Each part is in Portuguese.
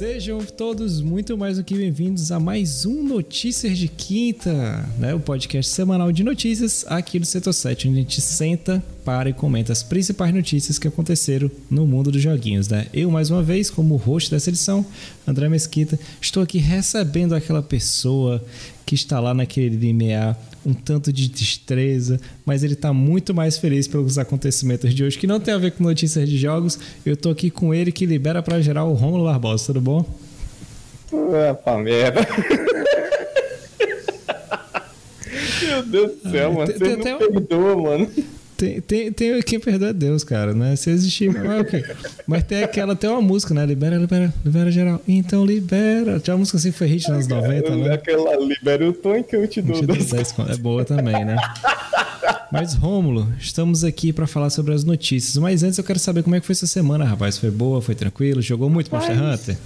Sejam todos muito mais do que bem-vindos a mais um Notícias de Quinta, né? O podcast semanal de notícias aqui do Setor 7, onde a gente senta, para e comenta as principais notícias que aconteceram no mundo dos joguinhos, né? Eu, mais uma vez, como host dessa edição, André Mesquita, estou aqui recebendo aquela pessoa que está lá naquele limiar um tanto de destreza, mas ele está muito mais feliz pelos acontecimentos de hoje, que não tem a ver com notícias de jogos. Eu tô aqui com ele que libera para geral o Romulo Barbosa, tudo bom? Pá, merda. Meu Deus do céu, ah, mano. Você não tem perdoa, mano. Tem, tem, tem quem perdoa Deus, cara, né? Se existir, mas, okay. mas tem aquela, tem uma música, né? Libera, libera, libera geral. Então libera. Tinha uma música assim, foi hit nos anos 90, né? Aquela, libera o tom que eu te dou. É boa também, né? Mas, Rômulo, estamos aqui para falar sobre as notícias. Mas antes eu quero saber como é que foi essa semana, rapaz. Foi boa, foi tranquilo? Jogou muito Monster Hunter?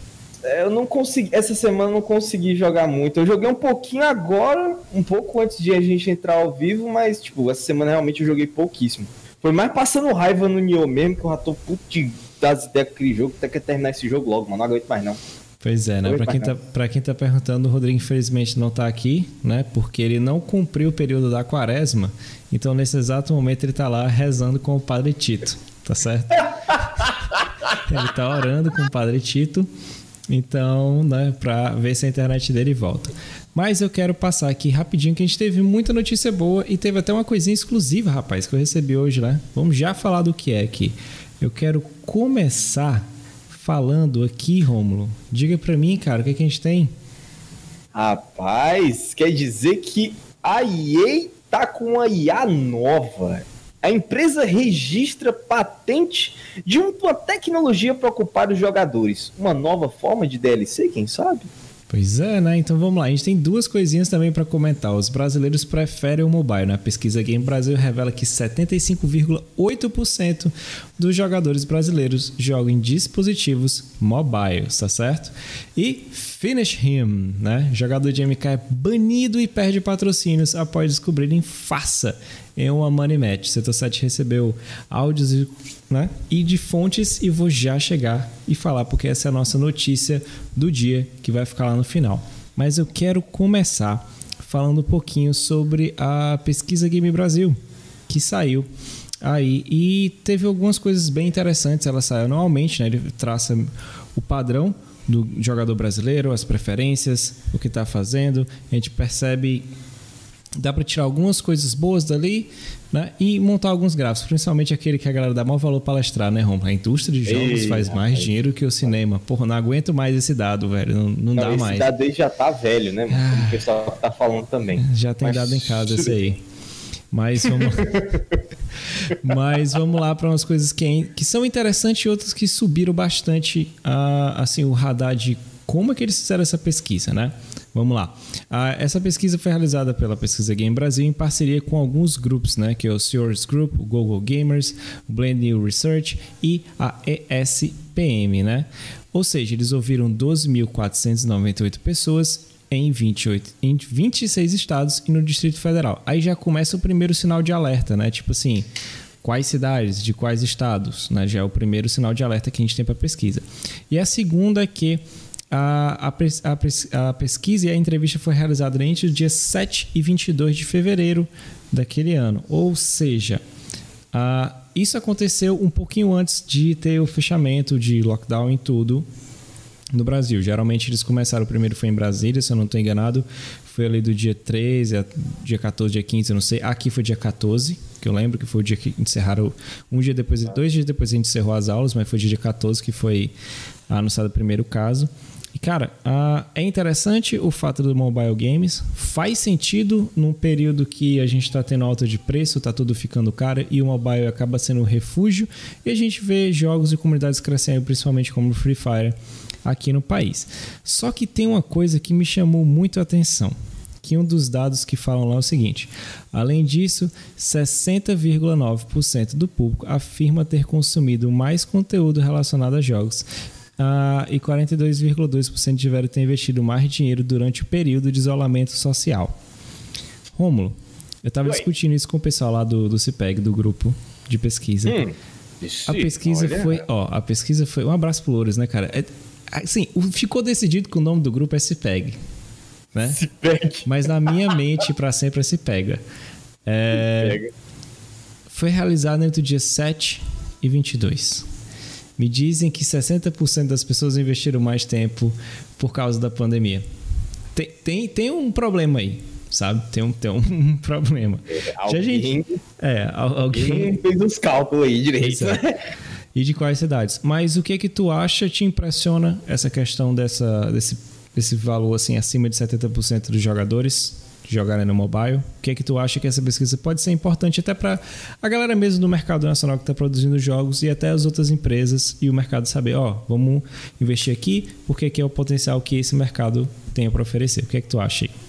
É, eu não consegui, essa semana eu não consegui jogar muito. Eu joguei um pouquinho agora, um pouco antes de a gente entrar ao vivo, mas, tipo, essa semana realmente eu joguei pouquíssimo. Foi mais passando raiva no Nioh mesmo, que eu já tô puto das ideias com aquele jogo, até que terminar esse jogo logo, mano. Não aguento mais não. Pois é, né? Pra quem, tá, pra quem tá perguntando, o Rodrigo infelizmente não tá aqui, né? Porque ele não cumpriu o período da quaresma. Então, nesse exato momento, ele tá lá rezando com o Padre Tito, tá certo? ele tá orando com o Padre Tito. Então, né, para ver se a internet dele volta. Mas eu quero passar aqui rapidinho que a gente teve muita notícia boa e teve até uma coisinha exclusiva, rapaz, que eu recebi hoje, né? Vamos já falar do que é aqui. Eu quero começar falando aqui, Rômulo. Diga para mim, cara, o que, é que a gente tem? Rapaz, quer dizer que a EA tá com uma IA nova a empresa registra patente de uma tecnologia para ocupar os jogadores. Uma nova forma de DLC, quem sabe? Pois é, né? Então vamos lá. A gente tem duas coisinhas também para comentar. Os brasileiros preferem o mobile, né? A pesquisa Game Brasil revela que 75,8% dos jogadores brasileiros jogam em dispositivos mobiles, tá certo? E Finish Him, né? Jogador de MK é banido e perde patrocínios após descobrirem farsa em uma money match. Setor 7 recebeu áudios e né? E de fontes, e vou já chegar e falar, porque essa é a nossa notícia do dia que vai ficar lá no final. Mas eu quero começar falando um pouquinho sobre a pesquisa Game Brasil, que saiu aí e teve algumas coisas bem interessantes. Ela saiu anualmente, né? Ele traça o padrão do jogador brasileiro, as preferências, o que está fazendo. A gente percebe dá para tirar algumas coisas boas dali né? e montar alguns gráficos, principalmente aquele que a galera dá maior valor palestrar, né, Rom? A indústria de jogos Ei, faz mais dinheiro que o cinema. Porra, não aguento mais esse dado, velho. Não, não, dá esse mais. Esse dado aí já tá velho, né? Como o pessoal tá falando também. Já tem Mas... dado em casa esse aí. Mas vamos, Mas vamos lá para umas coisas que, que são interessantes e outras que subiram bastante uh, assim, o radar de como é que eles fizeram essa pesquisa, né? Vamos lá. Ah, essa pesquisa foi realizada pela Pesquisa Game Brasil em parceria com alguns grupos, né? Que é o Sears Group, o Google Gamers, o Blend New Research e a ESPM, né? Ou seja, eles ouviram 12.498 pessoas em, 28, em 26 estados e no Distrito Federal. Aí já começa o primeiro sinal de alerta, né? Tipo assim, quais cidades, de quais estados, né? Já é o primeiro sinal de alerta que a gente tem para pesquisa. E a segunda é que a, a, a, pesquisa e a entrevista foi realizada entre os dias 7 e 22 de fevereiro daquele ano. Ou seja, a, isso aconteceu um pouquinho antes de ter o fechamento de lockdown em tudo no Brasil. Geralmente eles começaram, o primeiro foi em Brasília, se eu não estou enganado, foi ali do dia 13 a dia 14, dia 15, eu não sei. Aqui foi dia 14, que eu lembro que foi o dia que encerraram, um dia depois, dois dias depois a gente encerrou as aulas, mas foi dia 14 que foi anunciado o primeiro caso. E, cara, uh, é interessante o fato do mobile games. Faz sentido num período que a gente está tendo alta de preço, está tudo ficando caro e o mobile acaba sendo um refúgio. E a gente vê jogos e comunidades crescendo, principalmente como o Free Fire, aqui no país. Só que tem uma coisa que me chamou muito a atenção que um dos dados que falam lá é o seguinte: além disso, 60,9% do público afirma ter consumido mais conteúdo relacionado a jogos, uh, e 42,2% tiveram ter investido mais dinheiro durante o período de isolamento social. Rômulo, eu estava discutindo isso com o pessoal lá do, do CIPEG, do grupo de pesquisa. Hum, a pesquisa olha. foi, ó, a pesquisa foi, um abraço pro Louros, né, cara? É, Assim, ficou decidido que o nome do grupo é Cipeg. Né? Cipeg. Mas na minha mente, para sempre, é Cipega. É, foi realizado entre o dia 7 e 22. Me dizem que 60% das pessoas investiram mais tempo por causa da pandemia. Tem, tem, tem um problema aí, sabe? Tem um, tem um problema. É, alguém, gente, é, alguém fez os cálculos aí direito. Né? E de quais cidades. Mas o que que tu acha te impressiona essa questão dessa, desse, desse valor assim acima de 70% dos jogadores jogarem no mobile? O que é que tu acha que essa pesquisa pode ser importante até para a galera mesmo do mercado nacional que está produzindo jogos e até as outras empresas e o mercado saber, ó, vamos investir aqui porque aqui é o potencial que esse mercado tem para oferecer. O que é que tu acha aí?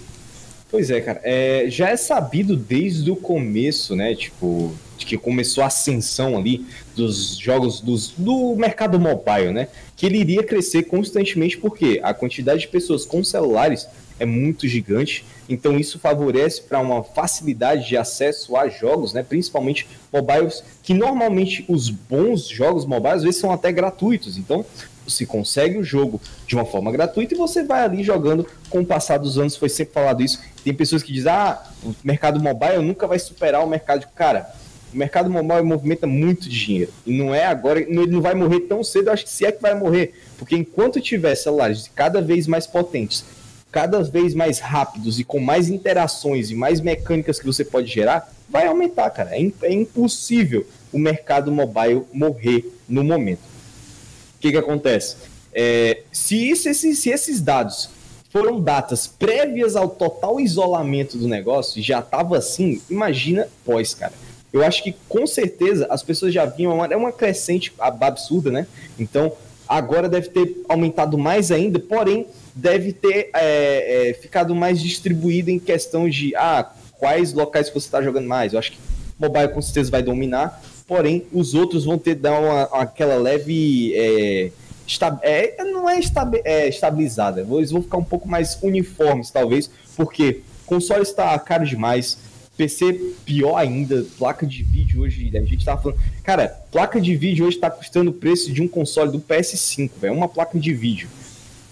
Pois é, cara. É, já é sabido desde o começo, né? Tipo, de que começou a ascensão ali dos jogos dos, do mercado mobile, né? Que ele iria crescer constantemente porque a quantidade de pessoas com celulares é muito gigante então isso favorece para uma facilidade de acesso a jogos, né, principalmente mobiles, que normalmente os bons jogos mobiles às vezes são até gratuitos. Então se consegue o jogo de uma forma gratuita e você vai ali jogando com o passar dos anos, foi sempre falado isso. Tem pessoas que dizem, ah, o mercado mobile nunca vai superar o mercado. Cara, o mercado mobile movimenta muito dinheiro. E não é agora, ele não vai morrer tão cedo, eu acho que se é que vai morrer. Porque enquanto tiver celulares cada vez mais potentes cada vez mais rápidos e com mais interações e mais mecânicas que você pode gerar, vai aumentar, cara. É, é impossível o mercado mobile morrer no momento. O que, que acontece? É, se, isso, se, se esses dados foram datas prévias ao total isolamento do negócio, já estava assim, imagina pós, cara. Eu acho que com certeza as pessoas já vinham, é uma crescente absurda, né? Então agora deve ter aumentado mais ainda, porém deve ter é, é, ficado mais distribuído em questão de ah, quais locais você está jogando mais. Eu acho que mobile com certeza vai dominar, porém os outros vão ter dar uma, aquela leve é, é, não é, é estabilizada, eles vão ficar um pouco mais uniformes talvez, porque console está caro demais, PC pior ainda, placa de vídeo hoje, a gente tava falando, cara, placa de vídeo hoje está custando o preço de um console do PS5, velho, uma placa de vídeo.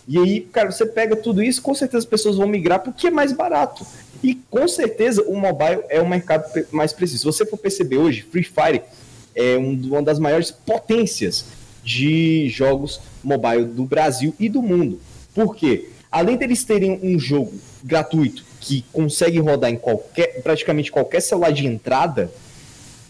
E aí, cara, você pega tudo isso, com certeza as pessoas vão migrar porque é mais barato. E com certeza o mobile é o mercado mais preciso. Se você for perceber hoje, Free Fire é uma das maiores potências de jogos mobile do Brasil e do mundo. Por quê? Além deles terem um jogo gratuito que consegue rodar em qualquer, praticamente qualquer celular de entrada,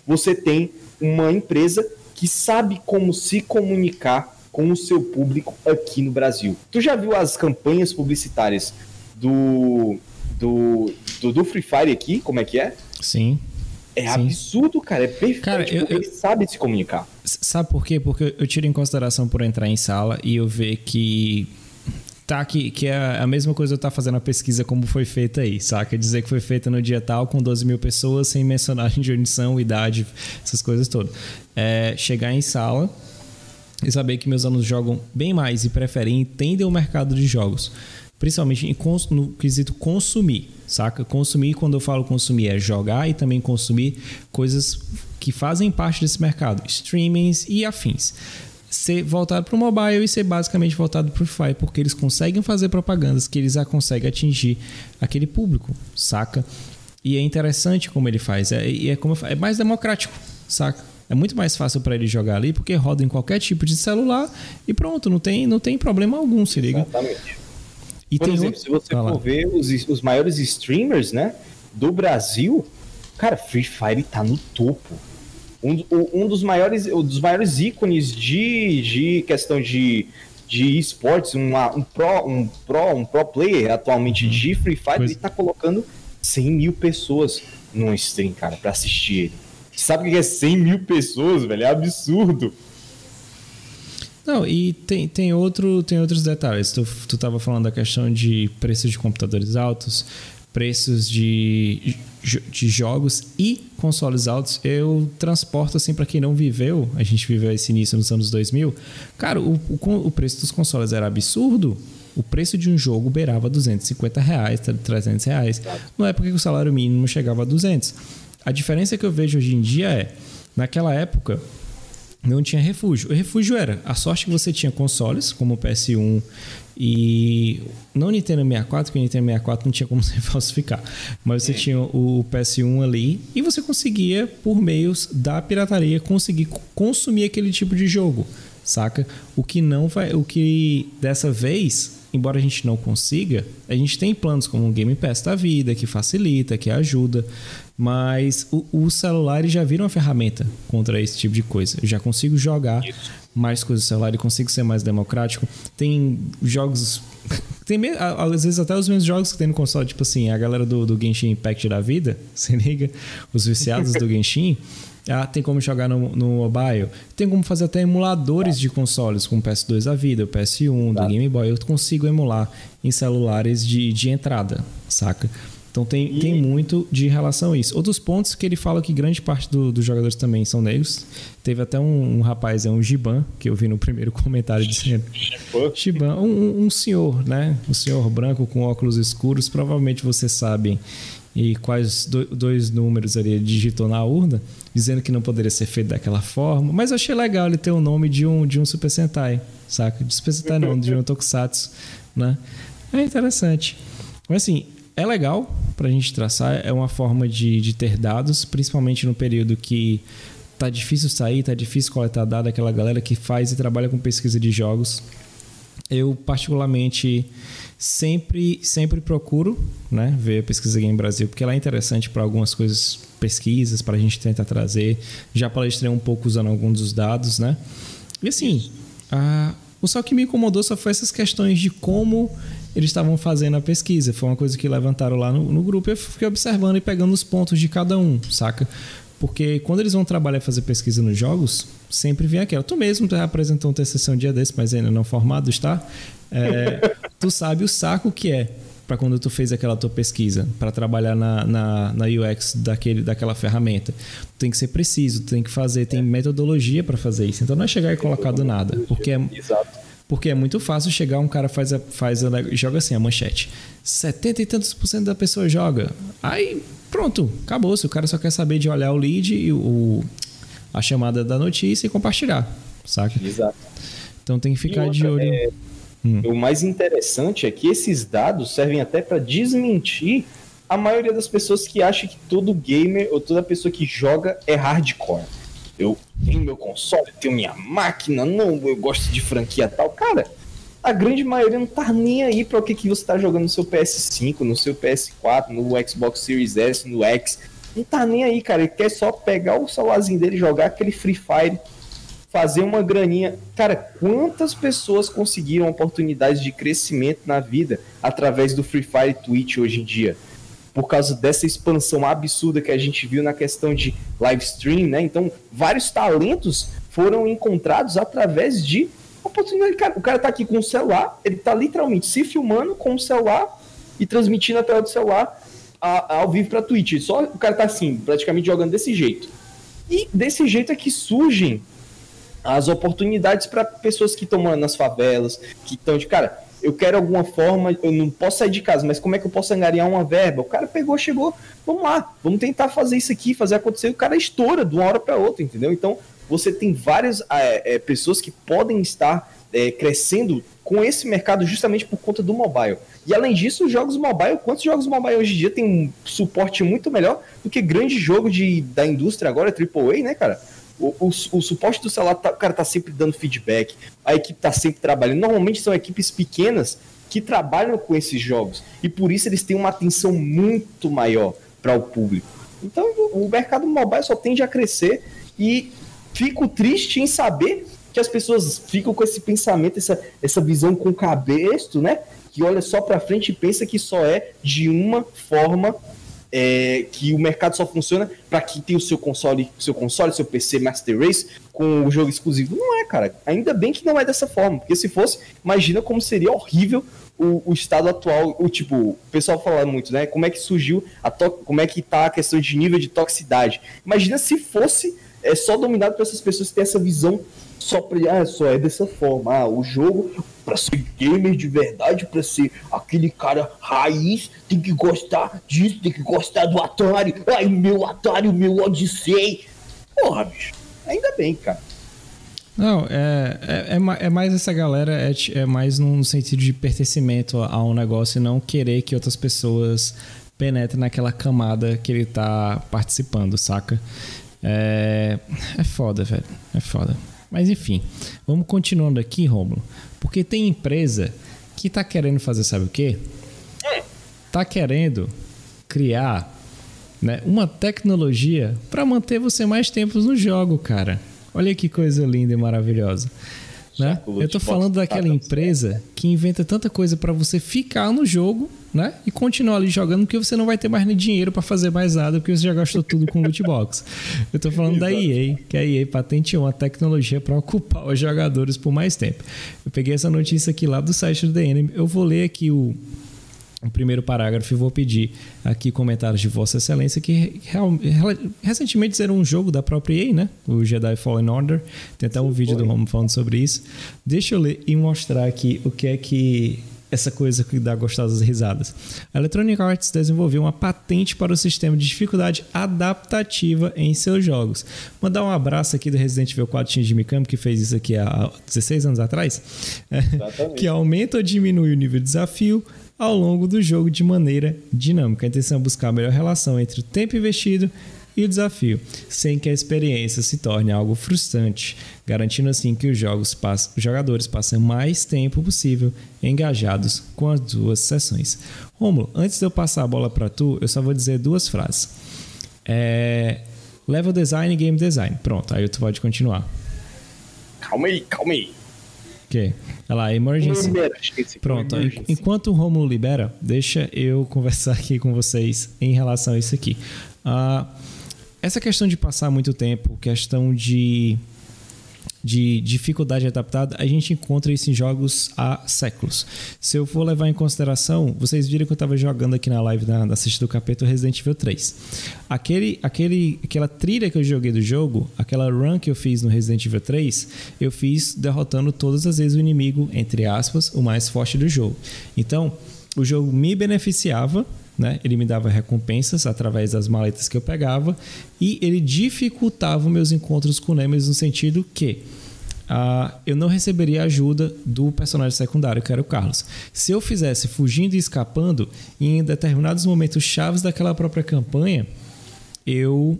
você tem uma empresa que sabe como se comunicar com o seu público aqui no Brasil. Tu já viu as campanhas publicitárias do, do, do, do Free Fire aqui? Como é que é? Sim. É Sim. absurdo, cara. É perfeito. Cara, eu, ele sabe se comunicar. Sabe por quê? Porque eu tiro em consideração por entrar em sala e eu ver que tá que, que é a mesma coisa eu estar tá fazendo a pesquisa como foi feita aí, saca? Dizer que foi feita no dia tal com 12 mil pessoas sem mencionar de edição, idade, essas coisas todas. É, chegar em sala e saber que meus alunos jogam bem mais e preferem entender o mercado de jogos, principalmente no quesito consumir, saca? Consumir, quando eu falo consumir, é jogar e também consumir coisas que fazem parte desse mercado, streamings e afins. Ser voltado para o mobile e ser basicamente voltado para o Free porque eles conseguem fazer propagandas que eles já conseguem atingir aquele público, saca? E é interessante como ele faz, é, é, como, é mais democrático, saca? É muito mais fácil para ele jogar ali porque roda em qualquer tipo de celular e pronto, não tem, não tem problema algum, se liga. Exatamente. E Por exemplo, outro... se você for ver os, os maiores streamers, né, do Brasil, cara, Free Fire tá no topo. Um, um dos maiores, um dos maiores ícones de, de questão de, de esportes, um, um, pro, um, pro, um pro player atualmente de Free Fire, pois... ele tá colocando 100 mil pessoas no stream, cara, para assistir ele. Sabe o que é 100 mil pessoas, velho? É absurdo. Não, e tem, tem, outro, tem outros detalhes. Tu, tu tava falando da questão de preços de computadores altos, preços de, de jogos e consoles altos. Eu transporto assim para quem não viveu, a gente viveu esse início nos anos 2000. Cara, o, o, o preço dos consoles era absurdo. O preço de um jogo beirava 250 reais, 300 reais. Não é porque o salário mínimo chegava a 200. A diferença que eu vejo hoje em dia é, naquela época, não tinha refúgio. O refúgio era a sorte que você tinha consoles, como o PS1 e. Não Nintendo 64, porque o Nintendo 64 não tinha como você falsificar. Mas você tinha o PS1 ali e você conseguia, por meios da pirataria, conseguir consumir aquele tipo de jogo. Saca? O que não vai. O que dessa vez embora a gente não consiga, a gente tem planos como o Game Pass da vida, que facilita, que ajuda, mas o, o celular já vira uma ferramenta contra esse tipo de coisa. Eu já consigo jogar Isso. mais coisas no celular e consigo ser mais democrático. Tem jogos. Tem, às vezes até os mesmos jogos que tem no console, tipo assim, a galera do, do Genshin Impact da vida, se liga, os viciados do Genshin. Ah, tem como jogar no, no mobile. Tem como fazer até emuladores de consoles, como o PS2 da vida, o PS1, do Game Boy. Eu consigo emular em celulares de, de entrada, saca? Então tem, e... tem muito de relação a isso. Outros pontos que ele fala que grande parte do, dos jogadores também são negros. Teve até um, um, rapaz, é um Giban, que eu vi no primeiro comentário dizendo. Giban, um, um senhor, né? Um senhor branco com óculos escuros. Provavelmente vocês sabem e quais do, dois números ali ele digitou na urna, dizendo que não poderia ser feito daquela forma. Mas eu achei legal ele ter o nome de um, de um Super Sentai, saca? De Super Sentai não, de um Tokusatsu, né? É interessante. Mas assim, é legal para a gente traçar, é uma forma de, de ter dados, principalmente no período que tá difícil sair, tá difícil coletar dados, aquela galera que faz e trabalha com pesquisa de jogos. Eu, particularmente, sempre sempre procuro né, ver a pesquisa Game Brasil, porque ela é interessante para algumas coisas, pesquisas, para a gente tentar trazer. Já palestrei um pouco usando alguns dos dados, né? E assim, a, o só que me incomodou só foi essas questões de como eles estavam fazendo a pesquisa. Foi uma coisa que levantaram lá no, no grupo e eu fiquei observando e pegando os pontos de cada um, saca? Porque quando eles vão trabalhar e fazer pesquisa nos jogos, sempre vem aquela. Tu mesmo tu apresentou um TCC um dia desse, mas ainda não formado, está? É, tu sabe o saco que é para quando tu fez aquela tua pesquisa, para trabalhar na, na, na, UX daquele, daquela ferramenta. tem que ser preciso, tem que fazer, tem metodologia para fazer isso. Então não é chegar e colocar do nada, porque é, porque é muito fácil chegar, um cara faz, a, faz a, joga assim a manchete. 70 e tantos por cento da pessoa joga. Aí pronto, acabou. Se o cara só quer saber de olhar o lead e o, a chamada da notícia e compartilhar, saca? Exato. Então tem que ficar outra, de olho. É Hum. O mais interessante é que esses dados servem até para desmentir a maioria das pessoas que acham que todo gamer ou toda pessoa que joga é hardcore. Eu tenho meu console, tenho minha máquina, não, eu gosto de franquia tal. Cara, a grande maioria não tá nem aí para o que, que você tá jogando no seu PS5, no seu PS4, no Xbox Series S, no X. Não tá nem aí, cara. Ele quer só pegar o celularzinho dele jogar aquele Free Fire fazer uma graninha. Cara, quantas pessoas conseguiram oportunidades de crescimento na vida através do Free Fire Twitch hoje em dia? Por causa dessa expansão absurda que a gente viu na questão de live stream, né? Então, vários talentos foram encontrados através de oportunidade. O cara tá aqui com o celular, ele tá literalmente se filmando com o celular e transmitindo a tela do celular ao vivo para Twitch. Só o cara tá assim, praticamente jogando desse jeito. E desse jeito é que surgem as oportunidades para pessoas que estão nas favelas, que estão de cara, eu quero alguma forma, eu não posso sair de casa, mas como é que eu posso angariar uma verba? O cara pegou, chegou, vamos lá, vamos tentar fazer isso aqui, fazer acontecer. O cara estoura de uma hora para outra, entendeu? Então você tem várias é, é, pessoas que podem estar é, crescendo com esse mercado justamente por conta do mobile. E além disso, os jogos mobile, quantos jogos mobile hoje em dia tem um suporte muito melhor do que grande jogo de, da indústria agora, AAA, né, cara? O, o, o, suporte do celular, tá, o cara tá sempre dando feedback, a equipe tá sempre trabalhando. Normalmente são equipes pequenas que trabalham com esses jogos e por isso eles têm uma atenção muito maior para o público. Então o mercado mobile só tende a crescer e fico triste em saber que as pessoas ficam com esse pensamento, essa, essa visão com cabresto, né? Que olha só para frente e pensa que só é de uma forma é, que o mercado só funciona para quem tem o seu console, seu console, seu PC Master Race com o jogo exclusivo. Não é, cara. Ainda bem que não é dessa forma, porque se fosse, imagina como seria horrível o, o estado atual, o tipo, o pessoal fala muito, né? Como é que surgiu a como é que tá a questão de nível de toxicidade. Imagina se fosse é só dominado por essas pessoas que têm essa visão só pra, ah, só é dessa forma. Ah, o jogo, para ser gamer de verdade, para ser aquele cara raiz, tem que gostar disso, tem que gostar do Atari. Ai, meu Atari, meu Odyssey. Porra, bicho. Ainda bem, cara. Não, é, é, é, é mais essa galera, é, é mais no sentido de pertencimento a um negócio e não querer que outras pessoas penetrem naquela camada que ele tá participando, saca? É, é foda, velho. É foda. Mas enfim, vamos continuando aqui, Romulo. Porque tem empresa que tá querendo fazer, sabe o quê? Tá querendo criar né, uma tecnologia para manter você mais tempo no jogo, cara. Olha que coisa linda e maravilhosa. Né? Eu tô falando daquela empresa que inventa tanta coisa para você ficar no jogo, né? E continuar ali jogando, porque você não vai ter mais nem dinheiro para fazer mais nada, porque você já gastou tudo com loot box. Eu tô falando da EA, que a EA patenteou uma tecnologia para ocupar os jogadores por mais tempo. Eu peguei essa notícia aqui lá do site do The Enemy. Eu vou ler aqui o o primeiro parágrafo e vou pedir aqui comentários de Vossa Excelência que real, recentemente fizeram um jogo da própria EA, né? O Jedi Fallen Order. Tem até um Sim, vídeo foi. do Romo falando sobre isso. Deixa eu ler e mostrar aqui o que é que essa coisa que dá gostosas risadas. A Electronic Arts desenvolveu uma patente para o sistema de dificuldade adaptativa em seus jogos. Mandar um abraço aqui do Resident Evil 4 Shinji Mikami, que fez isso aqui há 16 anos atrás, que aumenta ou diminui o nível de desafio, ao longo do jogo de maneira dinâmica. A intenção é buscar a melhor relação entre o tempo investido e o desafio, sem que a experiência se torne algo frustrante, garantindo assim que os, jogos os jogadores passem mais tempo possível engajados com as duas sessões. Romulo, antes de eu passar a bola para tu, eu só vou dizer duas frases. É... Level design e game design. Pronto, aí tu pode continuar. Calma aí, calma aí quê? Olha lá, emergency. emergency Pronto, emergency. enquanto o Romulo libera, deixa eu conversar aqui com vocês em relação a isso aqui. Uh, essa questão de passar muito tempo, questão de de dificuldade adaptada, a gente encontra isso em jogos há séculos. Se eu for levar em consideração, vocês viram que eu estava jogando aqui na live da, da Assiste do Capeta Resident Evil 3. Aquele, aquele, aquela trilha que eu joguei do jogo, aquela run que eu fiz no Resident Evil 3, eu fiz derrotando todas as vezes o inimigo, entre aspas, o mais forte do jogo. Então, o jogo me beneficiava né? Ele me dava recompensas através das maletas que eu pegava e ele dificultava meus encontros com Nemesis no sentido que Uh, eu não receberia ajuda do personagem secundário, que era o Carlos. Se eu fizesse fugindo e escapando, em determinados momentos chaves daquela própria campanha, eu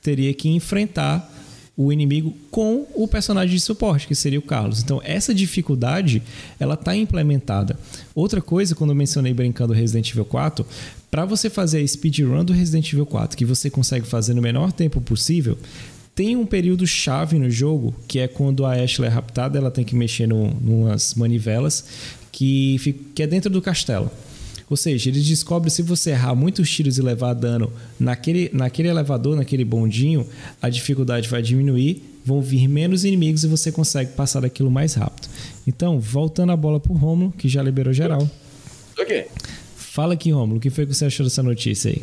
teria que enfrentar o inimigo com o personagem de suporte, que seria o Carlos. Então, essa dificuldade, ela está implementada. Outra coisa, quando eu mencionei brincando Resident Evil 4, para você fazer a speedrun do Resident Evil 4, que você consegue fazer no menor tempo possível, tem um período chave no jogo, que é quando a Ashley é raptada, ela tem que mexer numas manivelas que, fica, que é dentro do castelo. Ou seja, eles descobrem se você errar muitos tiros e levar dano naquele, naquele elevador, naquele bondinho, a dificuldade vai diminuir, vão vir menos inimigos e você consegue passar daquilo mais rápido. Então, voltando a bola pro Romulo, que já liberou geral. Ok. Fala aqui, Romulo, o que foi que você achou dessa notícia aí?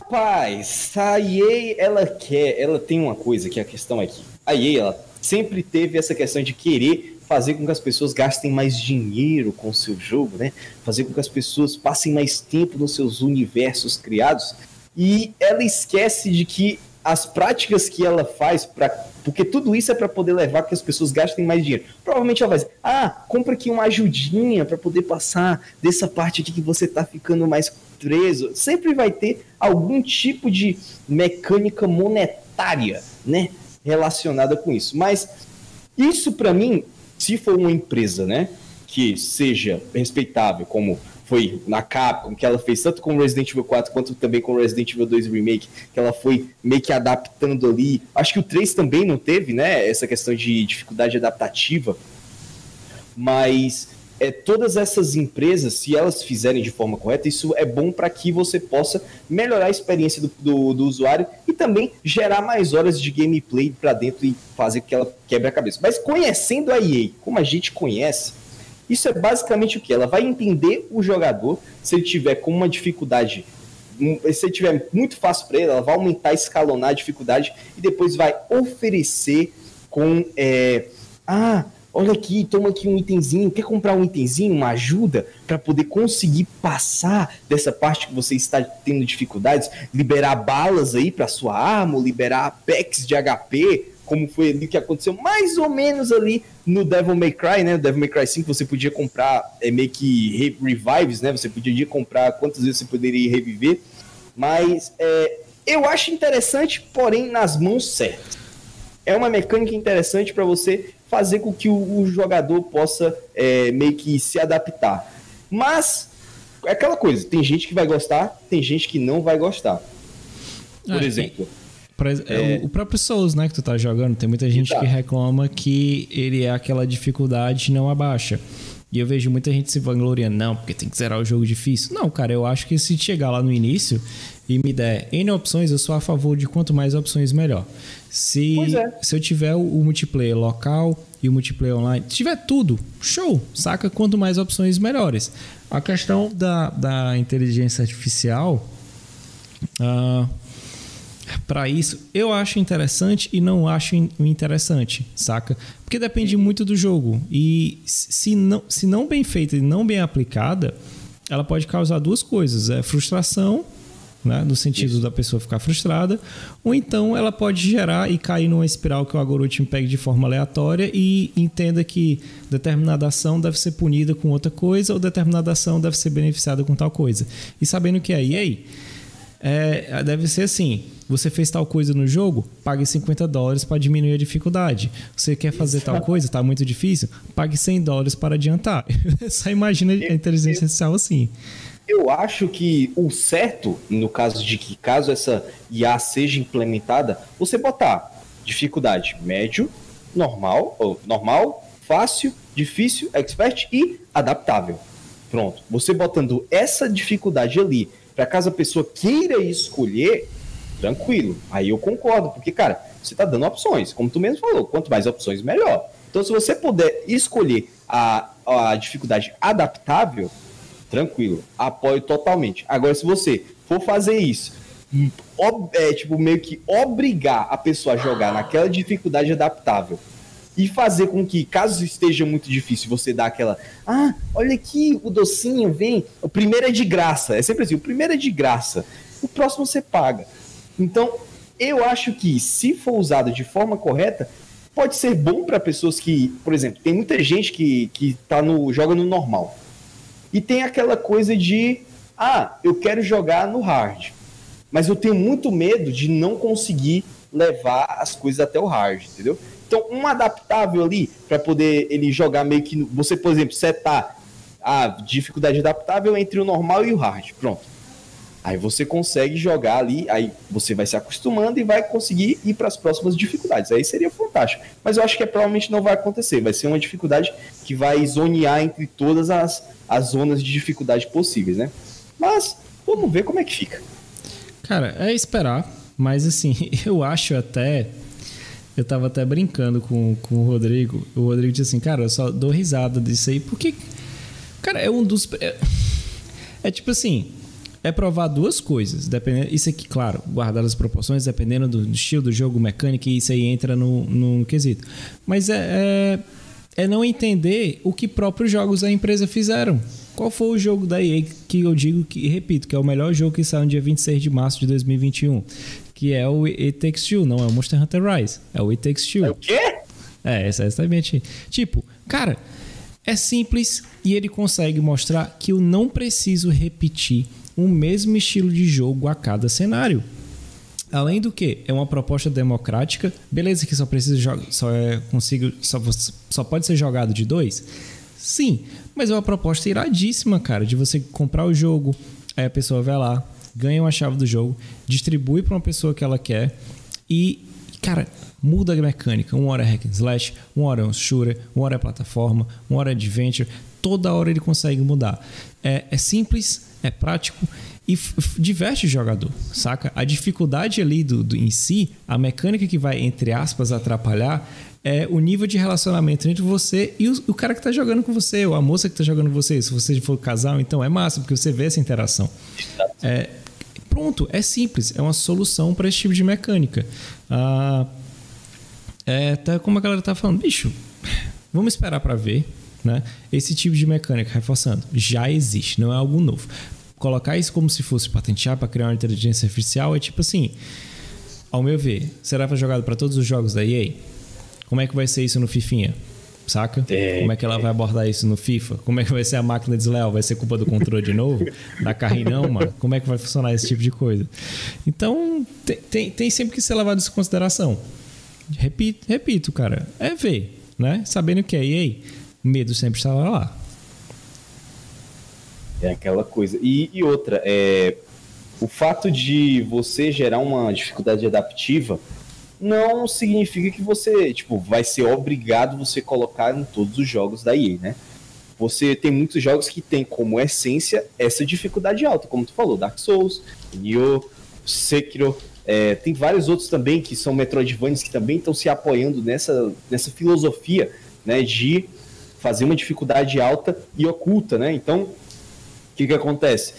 Rapaz, a EA, ela quer, ela tem uma coisa que a questão é que a EA, ela sempre teve essa questão de querer fazer com que as pessoas gastem mais dinheiro com o seu jogo, né? Fazer com que as pessoas passem mais tempo nos seus universos criados. E ela esquece de que as práticas que ela faz para porque tudo isso é para poder levar que as pessoas gastem mais dinheiro. Provavelmente ela vai dizer: "Ah, compra aqui uma ajudinha para poder passar dessa parte aqui que você tá ficando mais preso". Sempre vai ter algum tipo de mecânica monetária, né, relacionada com isso. Mas isso para mim se for uma empresa, né, que seja respeitável, como foi na Capcom, que ela fez tanto com Resident Evil 4 quanto também com Resident Evil 2 Remake, que ela foi meio que adaptando ali. Acho que o 3 também não teve, né, essa questão de dificuldade adaptativa. Mas é, todas essas empresas, se elas fizerem de forma correta, isso é bom para que você possa melhorar a experiência do, do, do, usuário e também gerar mais horas de gameplay para dentro e fazer que ela quebre a cabeça. Mas conhecendo a EA, como a gente conhece, isso é basicamente o que? Ela vai entender o jogador, se ele tiver com uma dificuldade, se ele tiver muito fácil para ele, ela vai aumentar, escalonar a dificuldade e depois vai oferecer com. É, ah, olha aqui, toma aqui um itemzinho, quer comprar um itemzinho, uma ajuda para poder conseguir passar dessa parte que você está tendo dificuldades, liberar balas aí para sua arma, liberar packs de HP, como foi ali que aconteceu mais ou menos ali no Devil May Cry, né? Devil May Cry 5 você podia comprar é, meio que re revives, né? Você podia comprar quantas vezes você poderia reviver. Mas é, eu acho interessante, porém nas mãos certas. É uma mecânica interessante para você fazer com que o, o jogador possa é, meio que se adaptar. Mas é aquela coisa, tem gente que vai gostar, tem gente que não vai gostar. Por é, exemplo. É, o próprio Souls, né, que tu tá jogando, tem muita gente tá. que reclama que ele é aquela dificuldade não abaixa. E eu vejo muita gente se vangloriando, não, porque tem que zerar o jogo difícil. Não, cara, eu acho que se chegar lá no início e me der N opções, eu sou a favor de quanto mais opções, melhor. Se, é. se eu tiver o, o, multiplayer local e o multiplayer online, se tiver tudo, show, saca? Quanto mais opções, melhores. A questão da, da inteligência artificial. Uh, para isso, eu acho interessante e não acho interessante, saca? Porque depende muito do jogo. E se não, se não bem feita e não bem aplicada, ela pode causar duas coisas: é frustração, né? no sentido isso. da pessoa ficar frustrada, ou então ela pode gerar e cair numa espiral que o algoritmo pegue de forma aleatória e entenda que determinada ação deve ser punida com outra coisa ou determinada ação deve ser beneficiada com tal coisa. E sabendo que aí, aí é, deve ser assim: você fez tal coisa no jogo, pague 50 dólares para diminuir a dificuldade. Você quer fazer tal coisa, está muito difícil, pague 100 dólares para adiantar. Só imagina a inteligência artificial assim. Eu acho que o certo, no caso de que caso essa IA seja implementada, você botar dificuldade médio, normal, ou normal, fácil, difícil, expert e adaptável. Pronto. Você botando essa dificuldade ali para caso a pessoa queira escolher, tranquilo. Aí eu concordo, porque, cara, você está dando opções, como tu mesmo falou, quanto mais opções, melhor. Então, se você puder escolher a, a dificuldade adaptável, tranquilo, apoio totalmente. Agora, se você for fazer isso, é, tipo, meio que obrigar a pessoa a jogar naquela dificuldade adaptável e fazer com que, caso esteja muito difícil, você dá aquela. Ah, olha aqui, o docinho vem. O primeiro é de graça. É sempre assim: o primeiro é de graça. O próximo você paga. Então, eu acho que, se for usado de forma correta, pode ser bom para pessoas que, por exemplo, tem muita gente que, que tá no, joga no normal. E tem aquela coisa de. Ah, eu quero jogar no hard. Mas eu tenho muito medo de não conseguir levar as coisas até o hard, entendeu? Então, um adaptável ali, para poder ele jogar meio que. Você, por exemplo, setar a dificuldade adaptável entre o normal e o hard. Pronto. Aí você consegue jogar ali, aí você vai se acostumando e vai conseguir ir para as próximas dificuldades. Aí seria fantástico. Mas eu acho que provavelmente não vai acontecer. Vai ser uma dificuldade que vai zonear entre todas as, as zonas de dificuldade possíveis, né? Mas vamos ver como é que fica. Cara, é esperar. Mas assim, eu acho até eu tava até brincando com, com o Rodrigo. O Rodrigo disse assim, cara, eu só dou risada disso aí, porque. Cara, é um dos. É, é tipo assim. É provar duas coisas. Dependendo, isso aqui, claro, guardar as proporções, dependendo do, estilo do jogo, mecânica, isso aí entra no, no quesito. Mas é, é, é não entender o que próprios jogos da empresa fizeram. Qual foi o jogo da EA que eu digo que, repito, que é o melhor jogo que saiu no dia 26 de março de 2021? que é o It Takes Two, não é o Monster Hunter Rise, é o It Takes Two. É o quê? É, exatamente. Tipo, cara, é simples e ele consegue mostrar que eu não preciso repetir o mesmo estilo de jogo a cada cenário. Além do que, é uma proposta democrática. Beleza que só precisa só é consigo, só, só pode ser jogado de dois. Sim, mas é uma proposta iradíssima, cara, de você comprar o jogo, aí a pessoa vai lá, ganha uma chave do jogo, distribui para uma pessoa que ela quer e, cara, muda a mecânica. Uma hora é hack and slash, uma hora é um shooter, uma hora é plataforma, uma hora é adventure. Toda hora ele consegue mudar. É, é simples, é prático e diverte o jogador, saca? A dificuldade ali do, do, em si, a mecânica que vai, entre aspas, atrapalhar é o nível de relacionamento entre você e o, o cara que está jogando com você, ou a moça que está jogando com você. Se você for casal, então é massa, porque você vê essa interação. É, Pronto, é simples, é uma solução para esse tipo de mecânica. Ah, é até como a galera tá falando, bicho, vamos esperar para ver, né? Esse tipo de mecânica, reforçando, já existe, não é algo novo. Colocar isso como se fosse patentear para criar uma inteligência artificial é tipo assim, ao meu ver, será jogado para todos os jogos da EA? Como é que vai ser isso no Fifinha? Saca? É, Como é que ela vai abordar isso no FIFA? Como é que vai ser a máquina desleal? Vai ser culpa do controle de novo? Da carrinão, mano? Como é que vai funcionar esse tipo de coisa? Então, tem, tem, tem sempre que ser levado isso em consideração. Repito, repito, cara. É ver, né? Sabendo que é EA, medo sempre estava lá. É aquela coisa. E, e outra, é, o fato de você gerar uma dificuldade adaptiva não significa que você, tipo, vai ser obrigado você colocar em todos os jogos da EA, né? Você tem muitos jogos que tem como essência essa dificuldade alta, como tu falou, Dark Souls, Nioh, Sekiro, é, tem vários outros também que são Metroidvanias que também estão se apoiando nessa, nessa filosofia, né, de fazer uma dificuldade alta e oculta, né? Então, o que que acontece?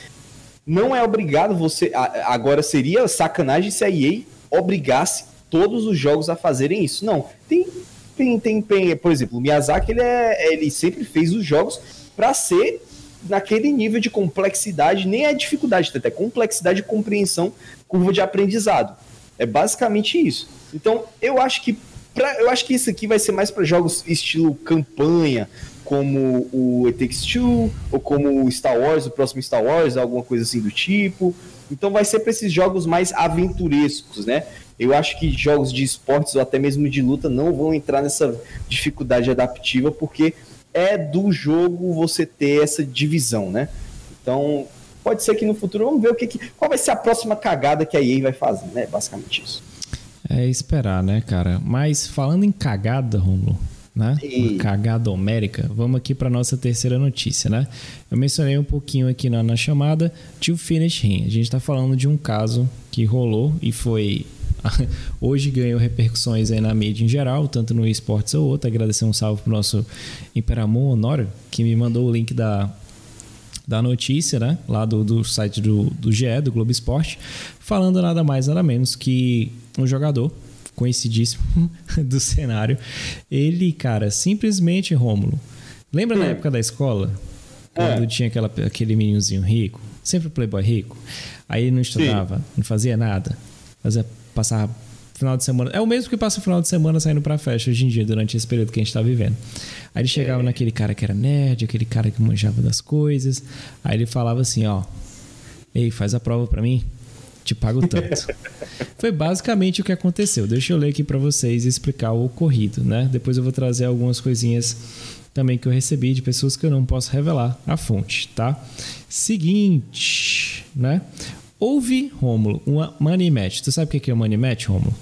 Não é obrigado você. Agora seria sacanagem se a EA obrigasse todos os jogos a fazerem isso. Não. Tem, tem, tem, tem por exemplo, o Miyazaki ele, é, ele sempre fez os jogos para ser naquele nível de complexidade, nem é dificuldade, até complexidade de compreensão, curva de aprendizado. É basicamente isso. Então, eu acho que pra, eu acho que isso aqui vai ser mais para jogos estilo campanha, como o It Takes Two, ou como o Star Wars, o próximo Star Wars, alguma coisa assim do tipo. Então vai ser para esses jogos mais aventurescos, né? Eu acho que jogos de esportes ou até mesmo de luta não vão entrar nessa dificuldade adaptiva, porque é do jogo você ter essa divisão, né? Então, pode ser que no futuro vamos ver o que, que qual vai ser a próxima cagada que a EA vai fazer, né? Basicamente isso. É esperar, né, cara? Mas falando em cagada, Romulo, né? E... Cagada homérica. Vamos aqui para nossa terceira notícia, né? Eu mencionei um pouquinho aqui na, na chamada de o Finish Ring. A gente está falando de um caso que rolou e foi hoje ganhou repercussões aí na mídia em geral, tanto no esportes ou outro. Agradecer um salve pro nosso Imperamon Honório, que me mandou o link da, da notícia, né? Lá do, do site do, do GE, do Globo Esporte, falando nada mais, nada menos que um jogador conhecidíssimo do cenário. Ele, cara, simplesmente, Rômulo, lembra hum. na época da escola? Quando é. tinha aquela, aquele meninozinho rico, sempre playboy rico. Aí ele não estudava, Sim. não fazia nada. Fazia passar final de semana. É o mesmo que passa o final de semana saindo pra festa hoje em dia, durante esse período que a gente tá vivendo. Aí ele chegava é. naquele cara que era nerd, aquele cara que manjava das coisas. Aí ele falava assim: ó, ei, faz a prova pra mim, te pago tanto. Foi basicamente o que aconteceu. Deixa eu ler aqui para vocês e explicar o ocorrido, né? Depois eu vou trazer algumas coisinhas também que eu recebi de pessoas que eu não posso revelar a fonte, tá? Seguinte, né? Houve, Rômulo, uma money match. Tu sabe o que é money match, Rômulo?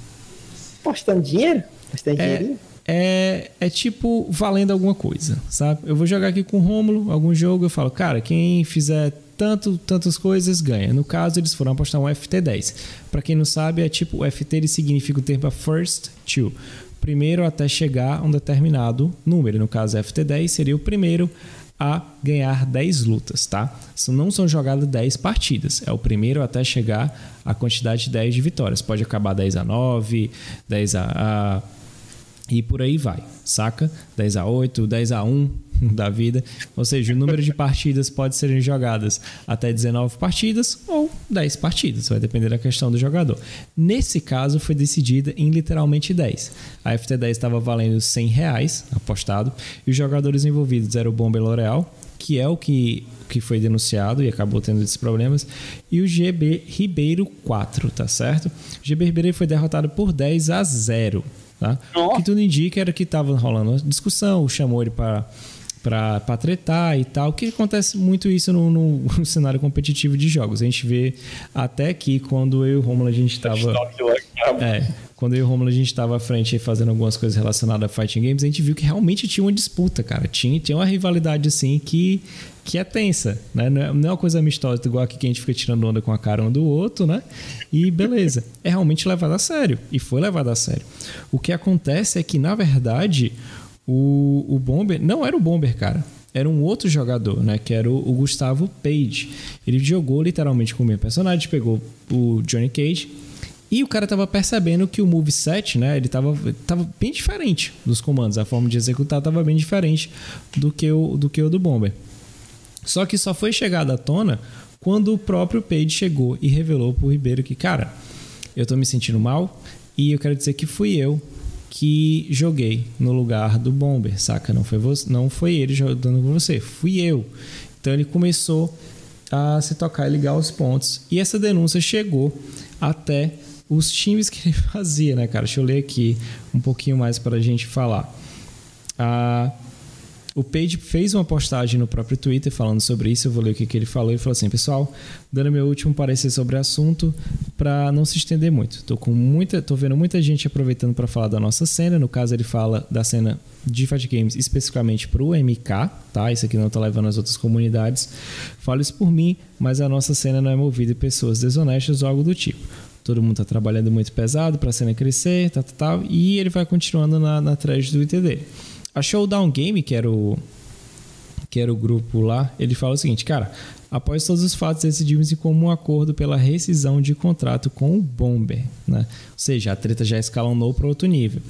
Postando dinheiro? Postando é, dinheiro? É, é tipo valendo alguma coisa, sabe? Eu vou jogar aqui com o Rômulo algum jogo, eu falo, cara, quem fizer tanto, tantas coisas ganha. No caso, eles foram apostar um FT10. Para quem não sabe, é tipo, o FT ele significa o termo first to. Primeiro até chegar a um determinado número. No caso, FT10 seria o primeiro a ganhar 10 lutas, tá? Não são jogadas 10 partidas, é o primeiro até chegar à quantidade de 10 de vitórias. Pode acabar 10 a 9, 10 a, a e por aí vai, saca? 10 a 8, 10 a 1 da vida. Ou seja, o número de partidas pode ser jogadas até 19 partidas ou 10 partidas, vai depender da questão do jogador. Nesse caso, foi decidida em literalmente 10. A FT10 estava valendo 100 reais apostado e os jogadores envolvidos eram o Bomber L'Oreal, que é o que, que foi denunciado e acabou tendo esses problemas, e o GB Ribeiro 4, tá certo? O GB Ribeiro foi derrotado por 10 a 0. Tá? O que tudo indica era que estava rolando uma discussão, chamou ele para para tretar e tal, que acontece muito isso no, no, cenário competitivo de jogos. A gente vê até que quando eu e o Romulo a gente estava é, quando eu e o Romulo a gente estava à frente fazendo algumas coisas relacionadas a fighting games, a gente viu que realmente tinha uma disputa, cara. Tinha, tinha uma rivalidade assim que que é tensa, né? Não é, não é uma coisa amistosa igual aqui que a gente fica tirando onda com a cara um do outro, né? E beleza. É realmente levado a sério. E foi levado a sério. O que acontece é que, na verdade, o, o Bomber não era o Bomber, cara. Era um outro jogador, né? Que era o, o Gustavo Page. Ele jogou literalmente com o meu personagem, pegou o Johnny Cage. E o cara tava percebendo que o moveset, né? Ele tava, tava bem diferente dos comandos. A forma de executar tava bem diferente do que o do, que o do Bomber. Só que só foi chegada à tona quando o próprio Page chegou e revelou pro Ribeiro que, cara, eu tô me sentindo mal, E eu quero dizer que fui eu que joguei no lugar do Bomber, saca? Não foi, você, não foi ele jogando com você, fui eu. Então ele começou a se tocar e ligar os pontos. E essa denúncia chegou até os times que ele fazia, né, cara? Deixa eu ler aqui um pouquinho mais para a gente falar. Ah, o Page fez uma postagem no próprio Twitter falando sobre isso. Eu vou ler o que, que ele falou. Ele falou assim: Pessoal, dando meu último parecer sobre o assunto, para não se estender muito. Tô com muita, tô vendo muita gente aproveitando para falar da nossa cena. No caso, ele fala da cena de Fight Games especificamente para o MK, tá? Isso aqui não tá levando as outras comunidades. Falo isso por mim, mas a nossa cena não é movida de pessoas desonestas ou algo do tipo. Todo mundo tá trabalhando muito pesado para a cena crescer, tal, tal, tal, e ele vai continuando na, na thread do dele. A Showdown Game, que era o que era o grupo lá, ele fala o seguinte, cara, após todos os fatos decidimos em comum acordo pela rescisão de contrato com o Bomber, né? Ou seja, a treta já escalonou para outro nível.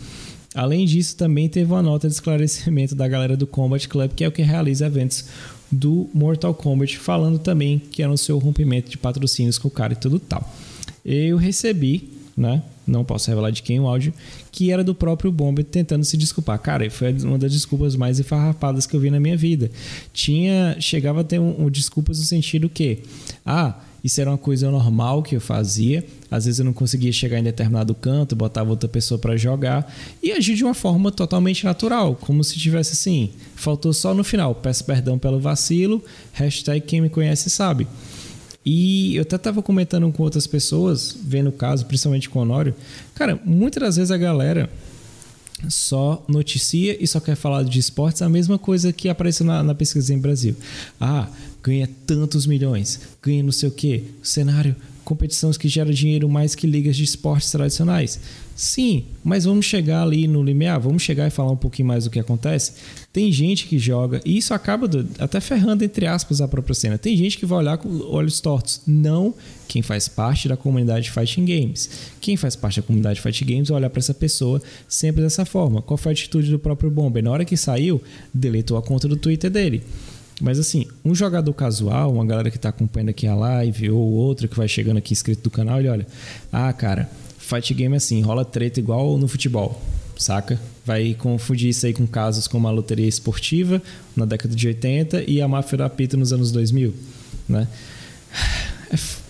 Além disso, também teve uma nota de esclarecimento da galera do Combat Club, que é o que realiza eventos do Mortal Kombat, falando também que anunciou o rompimento de patrocínios com o cara e tudo tal. Eu recebi, né? não posso revelar de quem o áudio, que era do próprio Bomber tentando se desculpar. Cara, foi uma das desculpas mais enfarrapadas que eu vi na minha vida. Tinha, chegava a ter um, um desculpas no sentido que, ah, isso era uma coisa normal que eu fazia. Às vezes eu não conseguia chegar em determinado canto, botava outra pessoa para jogar e agir de uma forma totalmente natural, como se tivesse assim. Faltou só no final. Peço perdão pelo vacilo. Hashtag quem me conhece sabe. E eu até estava comentando com outras pessoas, vendo o caso, principalmente com o Honório. Cara, muitas das vezes a galera só noticia e só quer falar de esportes, a mesma coisa que apareceu na, na pesquisa em Brasil. Ah, ganha tantos milhões, ganha não sei o quê, cenário competições que geram dinheiro mais que ligas de esportes tradicionais. Sim, mas vamos chegar ali no limiar, vamos chegar e falar um pouquinho mais do que acontece. Tem gente que joga, e isso acaba do, até ferrando, entre aspas, a própria cena. Tem gente que vai olhar com olhos tortos. Não quem faz parte da comunidade Fighting Games. Quem faz parte da comunidade Fighting Games vai olhar para essa pessoa sempre dessa forma. Qual foi a atitude do próprio Bomber? Na hora que saiu, deletou a conta do Twitter dele. Mas assim, um jogador casual, uma galera que está acompanhando aqui a live, ou outro que vai chegando aqui inscrito do canal, ele olha, ah, cara, fight game assim, rola treta igual no futebol, saca? Vai confundir isso aí com casos como a loteria esportiva na década de 80 e a máfia da pita nos anos 2000, né? É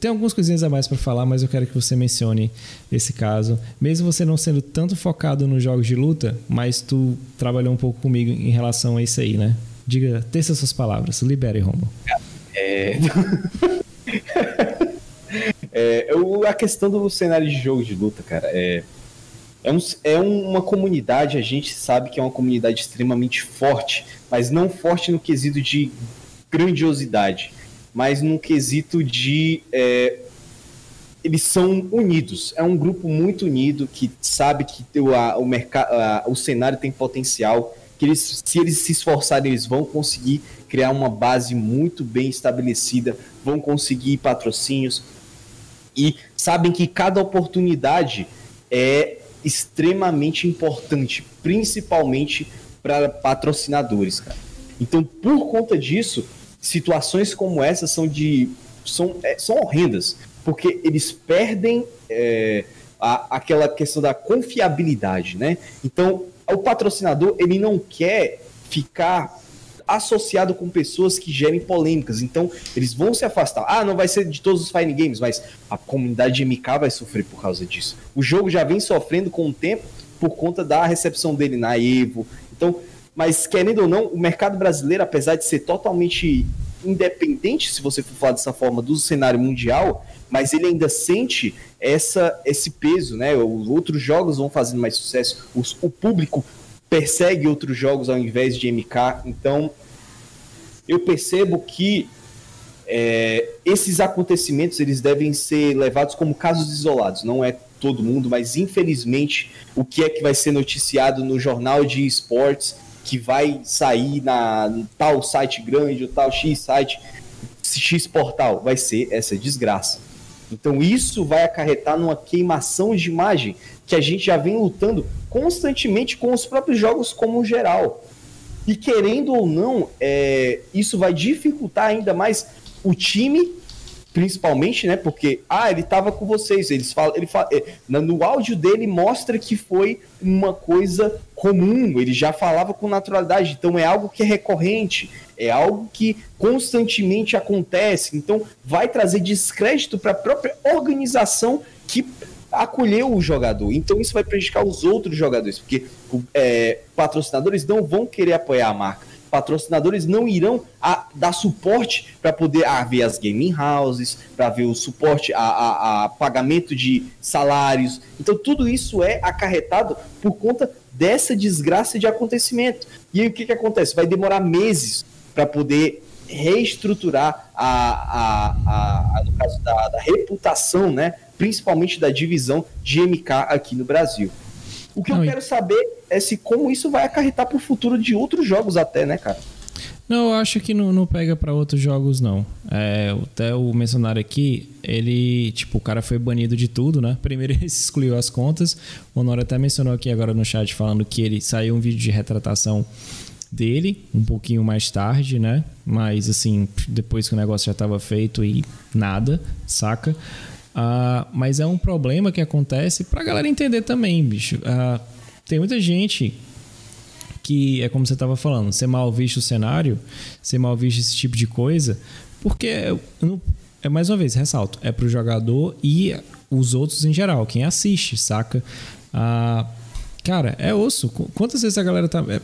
tem algumas coisinhas a mais para falar, mas eu quero que você mencione esse caso. Mesmo você não sendo tanto focado nos jogos de luta, mas tu trabalhou um pouco comigo em relação a isso aí, né? Diga, teça suas palavras. Libere, Romo. É... é, eu, a questão do cenário de jogo de luta, cara, é, é, um, é uma comunidade, a gente sabe que é uma comunidade extremamente forte, mas não forte no quesito de grandiosidade, mas no quesito de. É, eles são unidos. É um grupo muito unido que sabe que o, a, o, mercado, o cenário tem potencial que eles, se eles se esforçarem, eles vão conseguir criar uma base muito bem estabelecida, vão conseguir patrocínios e sabem que cada oportunidade é extremamente importante, principalmente para patrocinadores, cara. Então, por conta disso, situações como essa são de são, é, são horrendas, porque eles perdem é, a, aquela questão da confiabilidade, né? Então, o patrocinador ele não quer ficar associado com pessoas que gerem polêmicas. Então, eles vão se afastar. Ah, não vai ser de todos os Fine Games, mas a comunidade de MK vai sofrer por causa disso. O jogo já vem sofrendo com o tempo por conta da recepção dele na Evo. Então, mas querendo ou não, o mercado brasileiro, apesar de ser totalmente independente, se você for falar dessa forma, do cenário mundial, mas ele ainda sente essa, esse peso, né? Os outros jogos vão fazendo mais sucesso, os, o público persegue outros jogos ao invés de MK, então eu percebo que é, esses acontecimentos eles devem ser levados como casos isolados, não é todo mundo, mas infelizmente o que é que vai ser noticiado no jornal de esportes que vai sair na tal site grande ou tal X site, X portal, vai ser essa desgraça. Então isso vai acarretar numa queimação de imagem que a gente já vem lutando constantemente com os próprios jogos como geral. E querendo ou não, é, isso vai dificultar ainda mais o time, principalmente, né? Porque, ah, ele tava com vocês. Eles falam, ele fala, eh, no áudio dele mostra que foi uma coisa comum. Ele já falava com naturalidade. Então é algo que é recorrente, é algo que constantemente acontece. Então vai trazer descrédito para a própria organização que acolheu o jogador. Então isso vai prejudicar os outros jogadores, porque é, patrocinadores não vão querer apoiar a marca patrocinadores não irão a, dar suporte para poder a, ver as gaming houses, para ver o suporte a, a, a, pagamento de salários. Então tudo isso é acarretado por conta dessa desgraça de acontecimento. E aí o que, que acontece? Vai demorar meses para poder reestruturar a, a, a, a, no caso da, da reputação, né? principalmente da divisão de MK aqui no Brasil. O que não, eu quero saber é se como isso vai acarretar para o futuro de outros jogos até, né, cara? Não, eu acho que não, não pega para outros jogos, não. É, até o mencionário aqui, ele, tipo, o cara foi banido de tudo, né? Primeiro ele excluiu as contas. O Honor até mencionou aqui agora no chat falando que ele saiu um vídeo de retratação dele um pouquinho mais tarde, né? Mas assim, depois que o negócio já estava feito e nada, saca? Uh, mas é um problema que acontece pra galera entender também, bicho. Uh, tem muita gente que é como você estava falando, ser mal visto o cenário, ser mal visto esse tipo de coisa, porque é mais uma vez, ressalto, é pro jogador e os outros em geral, quem assiste, saca? Uh, cara, é osso. Quantas vezes a galera tá. É,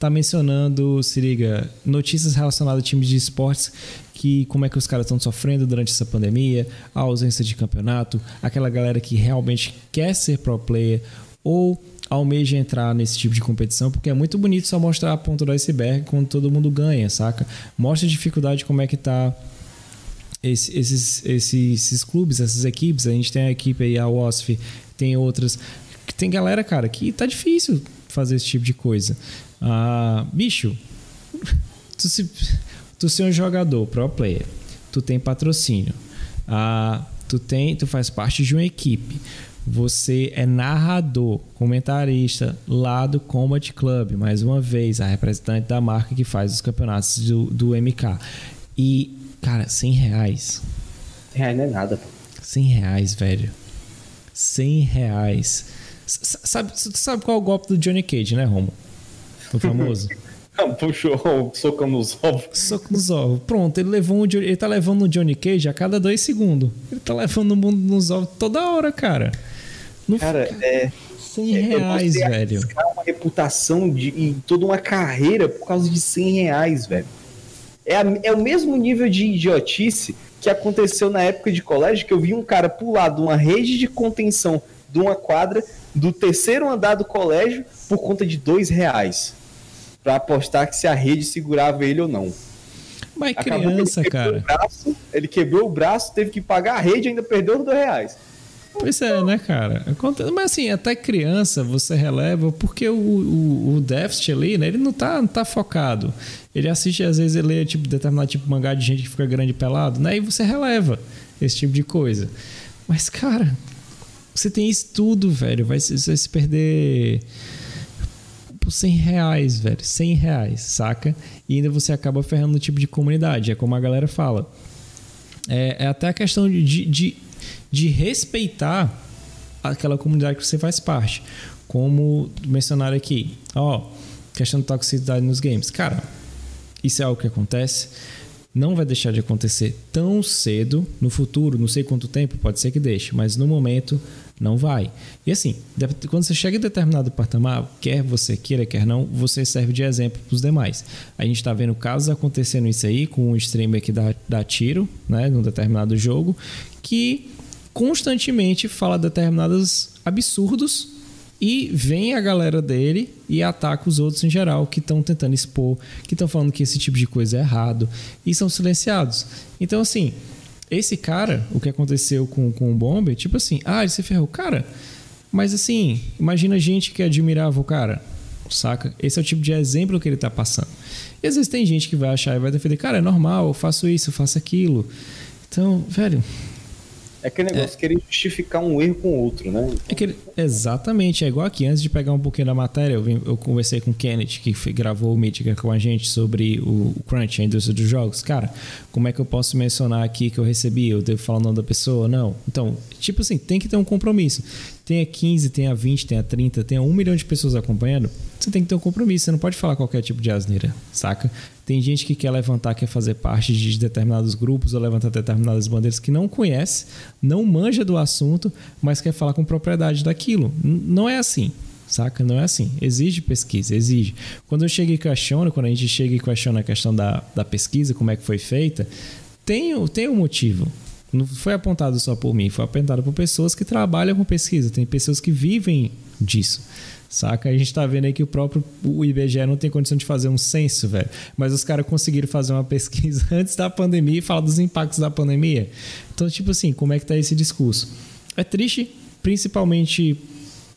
tá mencionando, se liga, notícias relacionadas a times de esportes que como é que os caras estão sofrendo durante essa pandemia, a ausência de campeonato, aquela galera que realmente quer ser pro player ou almeja entrar nesse tipo de competição, porque é muito bonito só mostrar a ponta do iceberg quando todo mundo ganha, saca? Mostra a dificuldade como é que tá esse, esses, esses, esses clubes, essas equipes. A gente tem a equipe aí, a WOSF, tem outras. Tem galera, cara, que tá difícil fazer esse tipo de coisa. Ah, bicho, tu, se, tu ser um jogador pro player, tu tem patrocínio, ah, tu, tem, tu faz parte de uma equipe, você é narrador, comentarista lá do Combat Club, mais uma vez, a representante da marca que faz os campeonatos do, do MK. E, cara, 100 reais. 100 reais não é nada, pô. 100 reais, velho. 100 reais. Sabe, sabe qual é o golpe do Johnny Cage, né, Romo? O famoso. Puxou o soco nos ovos. Soco nos ovos. Pronto, ele levou um, ele tá levando o Johnny Cage a cada dois segundos. Ele tá levando o mundo nos ovos toda hora, cara. No cara, é. 100 é, reais, velho. uma reputação de, e toda uma carreira por causa de 100 reais, velho. É, a, é o mesmo nível de idiotice que aconteceu na época de colégio, que eu vi um cara pular de uma rede de contenção de uma quadra do terceiro andar do colégio por conta de dois reais para apostar que se a rede segurava ele ou não. Mas Acabou criança, ele cara. Braço, ele quebrou o braço, teve que pagar a rede e ainda perdeu os dois reais. Pois é, né, cara? Mas assim, até criança você releva porque o, o, o déficit ali, né? Ele não tá, não tá focado. Ele assiste, às vezes, ele lê tipo, determinado tipo de mangá de gente que fica grande e pelado, né? E você releva esse tipo de coisa. Mas, cara, você tem isso tudo, velho. Vai, vai se perder por 100 reais, velho. 100 reais, saca? E ainda você acaba ferrando o tipo de comunidade. É como a galera fala. É, é até a questão de, de, de respeitar aquela comunidade que você faz parte. Como mencionaram aqui. Ó, questão de toxicidade nos games. Cara, isso é algo que acontece. Não vai deixar de acontecer tão cedo. No futuro, não sei quanto tempo, pode ser que deixe. Mas no momento não vai. E assim, quando você chega em determinado patamar, quer você queira, quer não, você serve de exemplo para os demais. A gente está vendo casos acontecendo isso aí com um streamer que dá, dá tiro, né, num determinado jogo, que constantemente fala determinados absurdos e vem a galera dele e ataca os outros em geral que estão tentando expor, que estão falando que esse tipo de coisa é errado e são silenciados. Então, assim, esse cara, o que aconteceu com, com o Bomber, tipo assim, ah, ele se ferrou. Cara, mas assim, imagina gente que admirava o cara, saca? Esse é o tipo de exemplo que ele tá passando. E às vezes tem gente que vai achar e vai defender, cara, é normal, eu faço isso, eu faço aquilo. Então, velho, É aquele negócio, é. querer justificar um erro com o outro, né? É que, exatamente, é igual aqui. Antes de pegar um pouquinho da matéria, eu, vim, eu conversei com o Kenneth, que foi, gravou o Mítica com a gente sobre o, o Crunch, a indústria dos jogos. Cara, como é que eu posso mencionar aqui que eu recebi? Eu devo falar o nome da pessoa? Não. Então, tipo assim, tem que ter um compromisso. Tenha 15, tenha 20, tenha 30, tenha um milhão de pessoas acompanhando, você tem que ter um compromisso. Você não pode falar qualquer tipo de asneira, saca? Tem gente que quer levantar, quer fazer parte de determinados grupos ou levantar determinadas bandeiras que não conhece, não manja do assunto, mas quer falar com propriedade daquilo. Não é assim saca? Não é assim. Exige pesquisa, exige. Quando eu cheguei e questiono, quando a gente chega e questiona a questão da, da pesquisa, como é que foi feita, tem, tem um motivo. Não foi apontado só por mim, foi apontado por pessoas que trabalham com pesquisa, tem pessoas que vivem disso. Saca? A gente tá vendo aí que o próprio o IBGE não tem condição de fazer um censo, velho. Mas os caras conseguiram fazer uma pesquisa antes da pandemia e falar dos impactos da pandemia. Então, tipo assim, como é que tá esse discurso? É triste, principalmente